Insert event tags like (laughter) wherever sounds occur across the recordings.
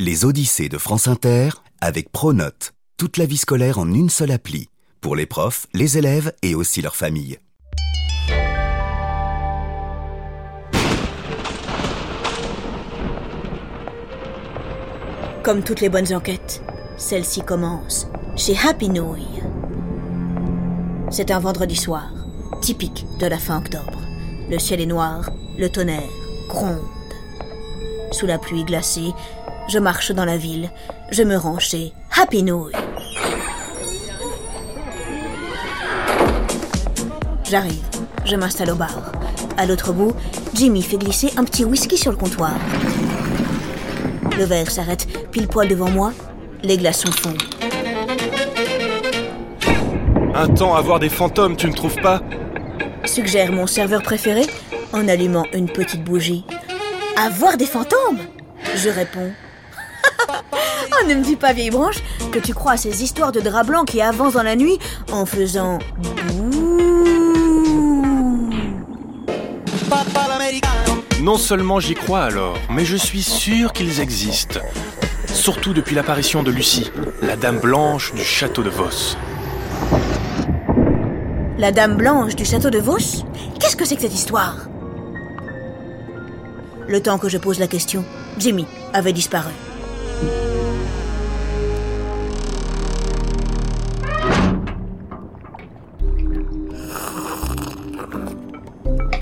Les Odyssées de France Inter avec Pronote. Toute la vie scolaire en une seule appli. Pour les profs, les élèves et aussi leurs familles. Comme toutes les bonnes enquêtes, celle-ci commence chez Happy Nouille. C'est un vendredi soir, typique de la fin octobre. Le ciel est noir, le tonnerre gronde. Sous la pluie glacée, je marche dans la ville, je me rends chez Happy Nouille. J'arrive, je m'installe au bar. À l'autre bout, Jimmy fait glisser un petit whisky sur le comptoir. Le verre s'arrête pile poil devant moi, les glaçons fondent. Un temps à voir des fantômes, tu ne trouves pas? Suggère mon serveur préféré en allumant une petite bougie. Avoir des fantômes? Je réponds. Oh, ne me dis pas, vieille branche, que tu crois à ces histoires de draps blancs qui avancent dans la nuit en faisant bouh. Non seulement j'y crois alors, mais je suis sûr qu'ils existent. Surtout depuis l'apparition de Lucie, la dame blanche du château de Vos. La dame blanche du château de Vos? Qu'est-ce que c'est que cette histoire? Le temps que je pose la question, Jimmy avait disparu.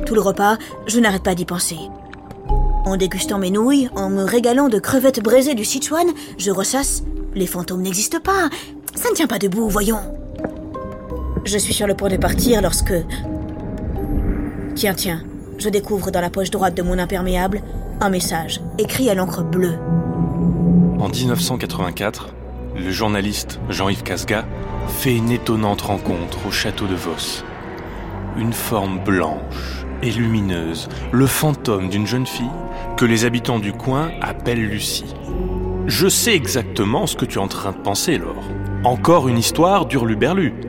Tout le repas, je n'arrête pas d'y penser. En dégustant mes nouilles, en me régalant de crevettes braisées du Sichuan, je ressasse. Les fantômes n'existent pas. Ça ne tient pas debout, voyons. Je suis sur le point de partir lorsque... Tiens, tiens, je découvre dans la poche droite de mon imperméable un message écrit à l'encre bleue. En 1984, le journaliste Jean-Yves Casga fait une étonnante rencontre au château de Vos. Une forme blanche et lumineuse, le fantôme d'une jeune fille que les habitants du coin appellent Lucie. Je sais exactement ce que tu es en train de penser, Laure. Encore une histoire d'Hurluberlu. (laughs)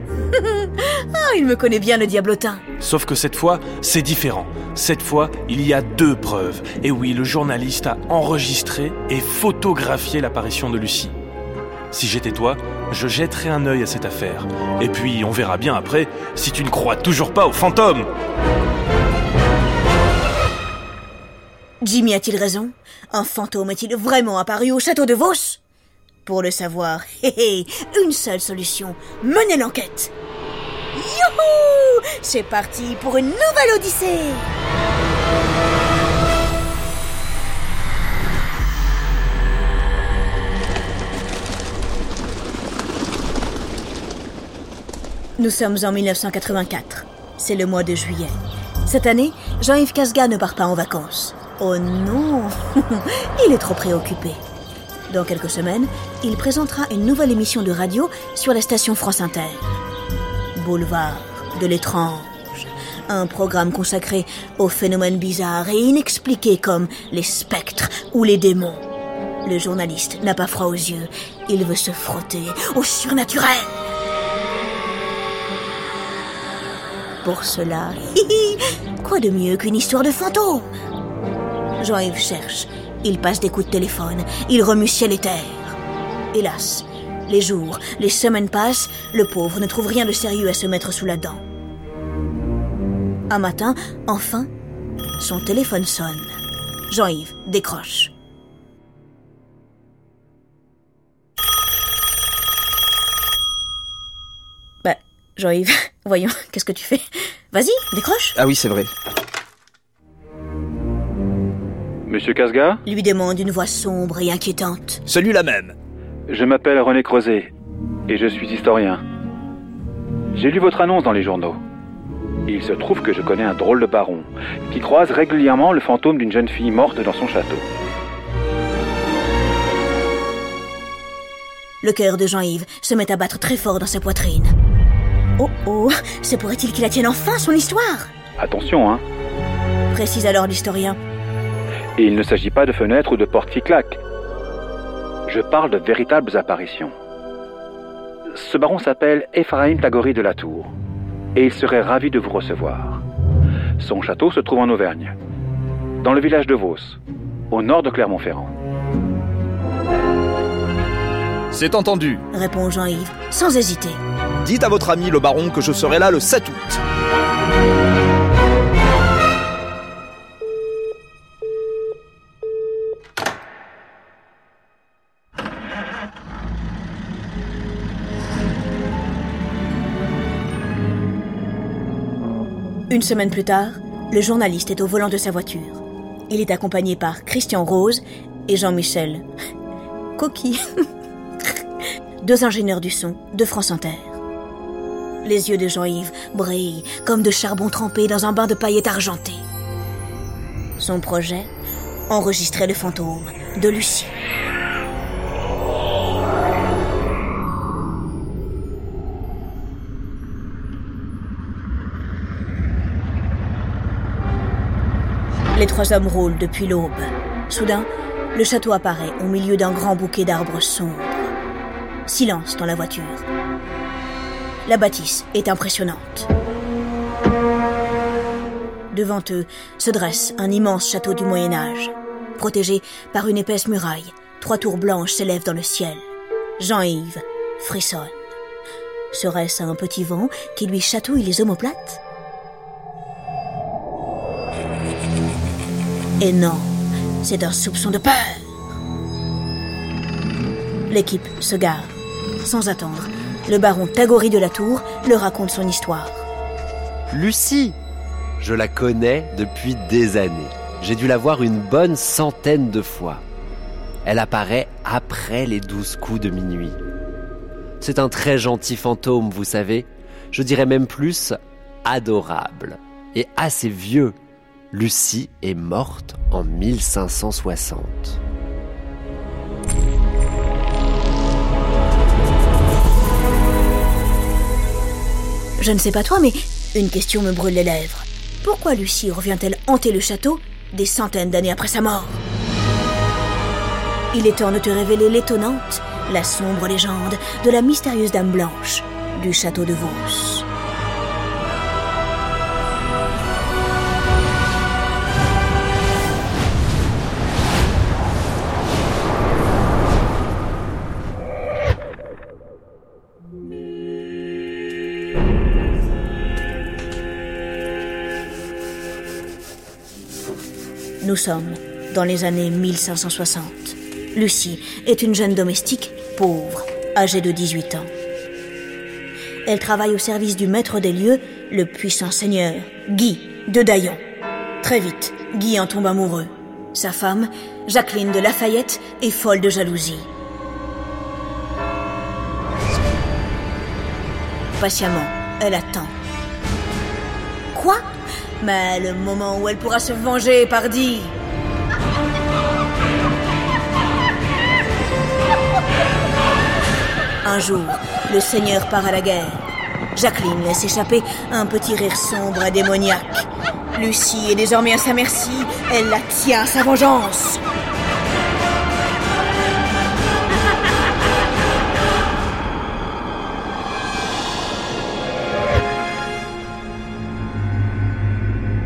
Ah, il me connaît bien, le diablotin. Sauf que cette fois, c'est différent. Cette fois, il y a deux preuves. Et oui, le journaliste a enregistré et photographié l'apparition de Lucie. Si j'étais toi, je jetterais un œil à cette affaire. Et puis, on verra bien après si tu ne crois toujours pas aux fantômes. Jimmy a-t-il raison? Un fantôme est-il vraiment apparu au château de Vos? Pour le savoir, (laughs) hé hé, une seule solution, mener l'enquête. Youhou C'est parti pour une nouvelle odyssée Nous sommes en 1984. C'est le mois de juillet. Cette année, Jean-Yves Casga ne part pas en vacances. Oh non (laughs) Il est trop préoccupé. Dans quelques semaines, il présentera une nouvelle émission de radio sur la station France Inter. Boulevard de l'étrange. Un programme consacré aux phénomènes bizarres et inexpliqués comme les spectres ou les démons. Le journaliste n'a pas froid aux yeux. Il veut se frotter au surnaturel. Pour cela, (laughs) quoi de mieux qu'une histoire de fantôme? Jean-Yves cherche. Il passe des coups de téléphone. Il remue ciel et terre. Hélas, les jours, les semaines passent, le pauvre ne trouve rien de sérieux à se mettre sous la dent. Un matin, enfin, son téléphone sonne. Jean-Yves décroche. Bah, Jean-Yves, (laughs) voyons, qu'est-ce que tu fais? Vas-y, décroche. Ah oui, c'est vrai. Monsieur Casga Lui demande une voix sombre et inquiétante. Celui-là même. Je m'appelle René Creuset et je suis historien. J'ai lu votre annonce dans les journaux. Il se trouve que je connais un drôle de baron qui croise régulièrement le fantôme d'une jeune fille morte dans son château. Le cœur de Jean-Yves se met à battre très fort dans sa poitrine. Oh oh, se pourrait-il qu'il la tienne enfin son histoire? Attention, hein précise alors l'historien. Et il ne s'agit pas de fenêtres ou de portes qui claquent. Je parle de véritables apparitions. Ce baron s'appelle Ephraim Tagori de la Tour, et il serait ravi de vous recevoir. Son château se trouve en Auvergne, dans le village de Vos, au nord de Clermont-Ferrand. C'est entendu, répond Jean-Yves, sans hésiter. Dites à votre ami le baron que je serai là le 7 août. Une semaine plus tard, le journaliste est au volant de sa voiture. Il est accompagné par Christian Rose et Jean-Michel. (laughs) Coquille. Deux ingénieurs du son de France Inter. Les yeux de Jean-Yves brillent comme de charbon trempé dans un bain de paillettes argentées. Son projet Enregistrer le fantôme de Lucie. Trois hommes roulent depuis l'aube. Soudain, le château apparaît au milieu d'un grand bouquet d'arbres sombres. Silence dans la voiture. La bâtisse est impressionnante. Devant eux se dresse un immense château du Moyen Âge. Protégé par une épaisse muraille, trois tours blanches s'élèvent dans le ciel. Jean-Yves frissonne. Serait-ce un petit vent qui lui chatouille les omoplates? Et non, c'est un soupçon de peur. L'équipe se gare. Sans attendre, le baron Tagori de la Tour leur raconte son histoire. Lucie Je la connais depuis des années. J'ai dû la voir une bonne centaine de fois. Elle apparaît après les douze coups de minuit. C'est un très gentil fantôme, vous savez. Je dirais même plus adorable. Et assez vieux Lucie est morte en 1560. Je ne sais pas toi, mais une question me brûle les lèvres. Pourquoi Lucie revient-elle hanter le château des centaines d'années après sa mort? Il est temps de te révéler l'étonnante, la sombre légende de la mystérieuse Dame Blanche du château de Vos. Nous sommes dans les années 1560. Lucie est une jeune domestique pauvre, âgée de 18 ans. Elle travaille au service du maître des lieux, le puissant seigneur Guy de Daillon. Très vite, Guy en tombe amoureux. Sa femme, Jacqueline de Lafayette, est folle de jalousie. Patiemment, elle attend. Mais le moment où elle pourra se venger, pardi Un jour, le seigneur part à la guerre. Jacqueline laisse échapper un petit rire sombre et démoniaque. Lucie est désormais à sa merci, elle la tient à sa vengeance.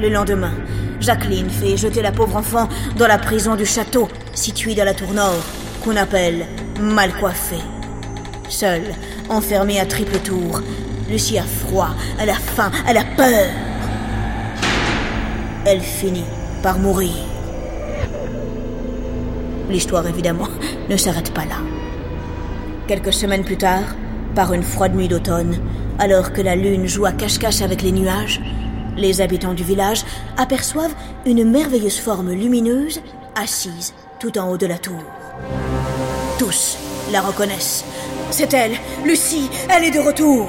Le lendemain, Jacqueline fait jeter la pauvre enfant dans la prison du château, située dans la tour nord, qu'on appelle mal coiffée. Seule, enfermée à triple tour, Lucie a froid, elle a faim, elle a peur. Elle finit par mourir. L'histoire, évidemment, ne s'arrête pas là. Quelques semaines plus tard, par une froide nuit d'automne, alors que la lune joue à cache-cache avec les nuages, les habitants du village aperçoivent une merveilleuse forme lumineuse assise tout en haut de la tour. Tous la reconnaissent. C'est elle, Lucie, elle est de retour.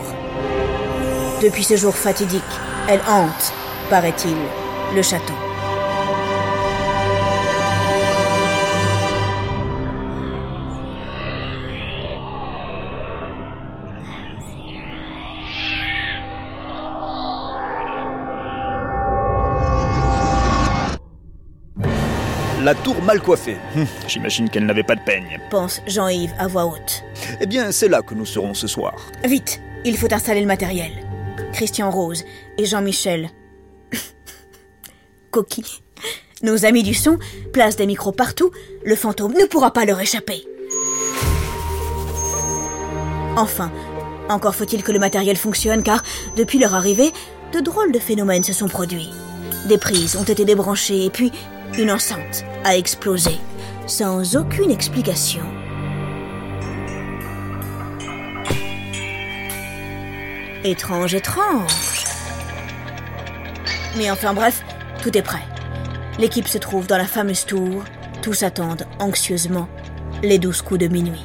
Depuis ce jour fatidique, elle hante, paraît-il, le château. La tour mal coiffée. Hum, J'imagine qu'elle n'avait pas de peigne. pense Jean-Yves à voix haute. Eh bien, c'est là que nous serons ce soir. Vite, il faut installer le matériel. Christian Rose et Jean-Michel. (laughs) Coquille. Nos amis du son placent des micros partout. Le fantôme ne pourra pas leur échapper. Enfin, encore faut-il que le matériel fonctionne car, depuis leur arrivée, de drôles de phénomènes se sont produits. Des prises ont été débranchées et puis une enceinte a explosé, sans aucune explication. Étrange, étrange. Mais enfin bref, tout est prêt. L'équipe se trouve dans la fameuse tour. Tous attendent anxieusement les douze coups de minuit.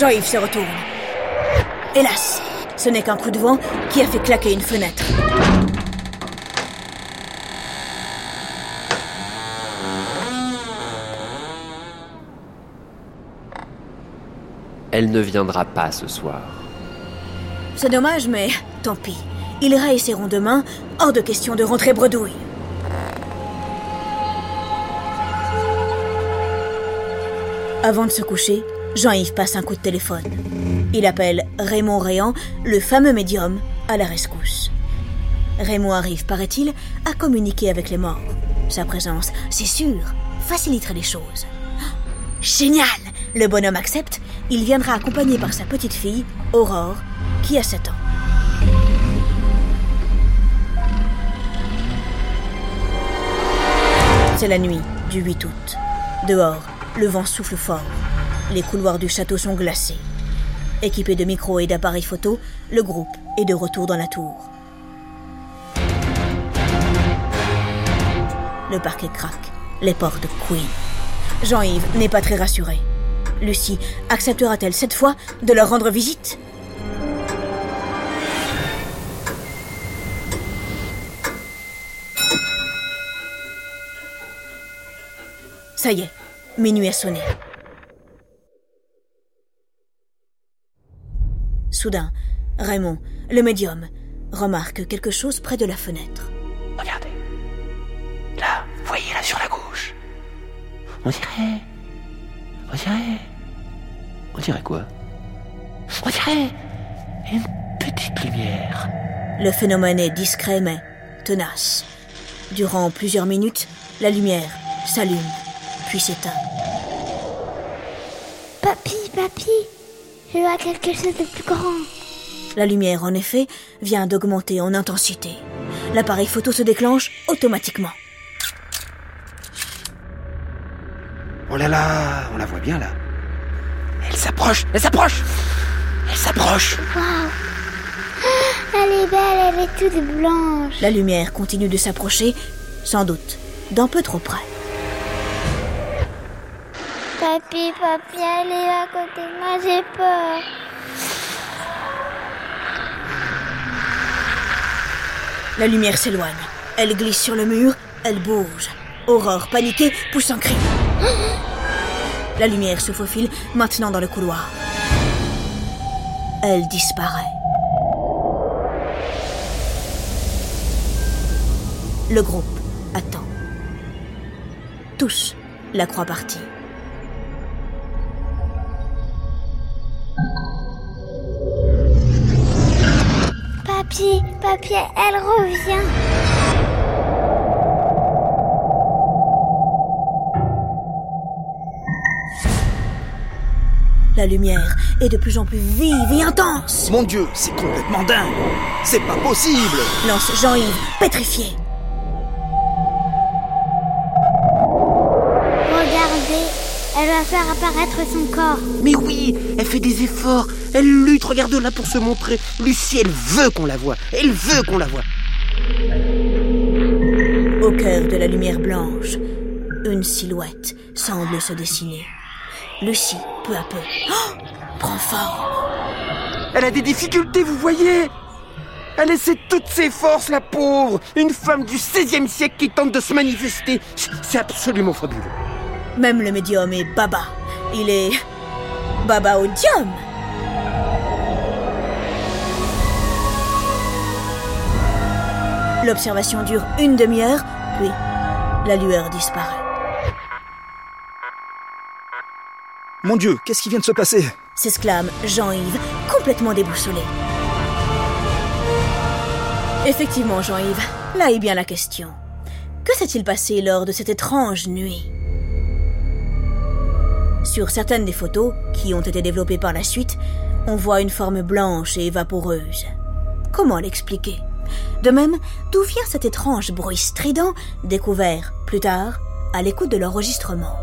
Jean-Yves se retourne. Hélas, ce n'est qu'un coup de vent qui a fait claquer une fenêtre. Elle ne viendra pas ce soir. C'est dommage, mais tant pis. Ils réessaieront demain, hors de question de rentrer bredouille. Avant de se coucher, Jean-Yves passe un coup de téléphone. Il appelle Raymond Réan, le fameux médium, à la rescousse. Raymond arrive, paraît-il, à communiquer avec les morts. Sa présence, c'est sûr, faciliterait les choses. (gasps) Génial Le bonhomme accepte. Il viendra accompagné par sa petite fille, Aurore, qui a 7 ans. C'est la nuit du 8 août. Dehors, le vent souffle fort. Les couloirs du château sont glacés. Équipé de micros et d'appareils photo, le groupe est de retour dans la tour. Le parquet craque, les portes couillent. Jean-Yves n'est pas très rassuré. Lucie acceptera-t-elle cette fois de leur rendre visite? Ça y est, minuit a sonné. Soudain, Raymond, le médium, remarque quelque chose près de la fenêtre. Regardez. Là, voyez là sur la gauche. On dirait. On dirait. On dirait quoi? On dirait. Une petite lumière. Le phénomène est discret mais tenace. Durant plusieurs minutes, la lumière s'allume, puis s'éteint. Papy, papy, je vois quelque chose de plus grand. La lumière, en effet, vient d'augmenter en intensité. L'appareil photo se déclenche automatiquement. Oh là là, on la voit bien là. Elle s'approche, elle s'approche Elle s'approche Waouh Elle est belle, elle est toute blanche. La lumière continue de s'approcher, sans doute, d'un peu trop près. Papy, papy, elle est à côté de moi, j'ai peur. La lumière s'éloigne. Elle glisse sur le mur, elle bouge. Aurore, paniquée, pousse un cri. La lumière se faufile maintenant dans le couloir. Elle disparaît. Le groupe attend. Tous la croient partie. Papy, papy, elle revient. La lumière est de plus en plus vive et intense. Mon Dieu, c'est complètement dingue C'est pas possible Lance Jean-Yves, pétrifié. Elle va faire apparaître son corps. Mais oui, elle fait des efforts, elle lutte, regarde là pour se montrer. Lucie, elle veut qu'on la voie, elle veut qu'on la voie. Au cœur de la lumière blanche, une silhouette semble se dessiner. Lucie, peu à peu, oh, (gasps) prend forme. Elle a des difficultés, vous voyez Elle essaie toutes ses forces, la pauvre Une femme du XVIe siècle qui tente de se manifester. C'est absolument fabuleux. Même le médium est Baba. Il est Baba au dium. L'observation dure une demi-heure, puis la lueur disparaît. Mon Dieu, qu'est-ce qui vient de se passer? S'exclame Jean-Yves, complètement déboussolé. Effectivement, Jean-Yves, là est bien la question. Que s'est-il passé lors de cette étrange nuit? Sur certaines des photos, qui ont été développées par la suite, on voit une forme blanche et vaporeuse. Comment l'expliquer? De même, d'où vient cet étrange bruit strident découvert plus tard à l'écoute de l'enregistrement?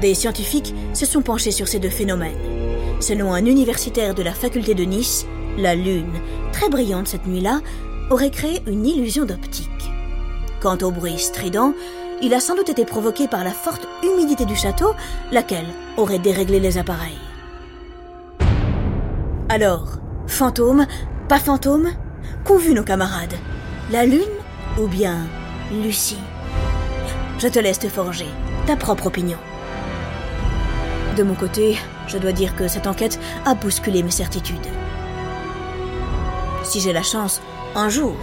Des scientifiques se sont penchés sur ces deux phénomènes. Selon un universitaire de la faculté de Nice, la Lune, très brillante cette nuit-là, aurait créé une illusion d'optique. Quant au bruit strident, il a sans doute été provoqué par la forte humidité du château, laquelle aurait déréglé les appareils. Alors, fantôme, pas fantôme Qu'ont vu nos camarades? La Lune ou bien Lucie? Je te laisse te forger ta propre opinion. De mon côté, je dois dire que cette enquête a bousculé mes certitudes. Si j'ai la chance, un jour,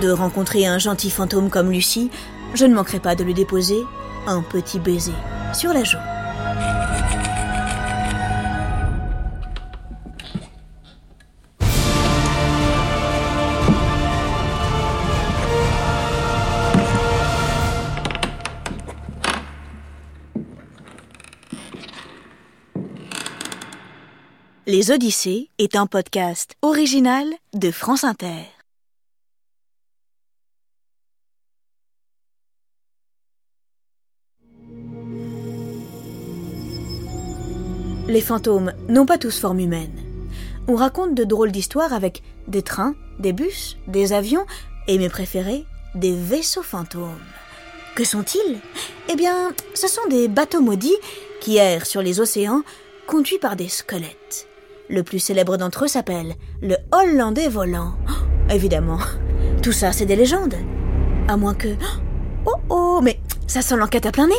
de rencontrer un gentil fantôme comme Lucie, je ne manquerai pas de lui déposer un petit baiser sur la joue. Les Odyssées est un podcast original de France Inter. Les fantômes n'ont pas tous forme humaine. On raconte de drôles d'histoires avec des trains, des bus, des avions et mes préférés, des vaisseaux fantômes. Que sont-ils? Eh bien, ce sont des bateaux maudits qui errent sur les océans conduits par des squelettes. Le plus célèbre d'entre eux s'appelle le Hollandais volant. Oh, évidemment, tout ça c'est des légendes. À moins que... Oh oh, mais ça sent l'enquête à plein nez.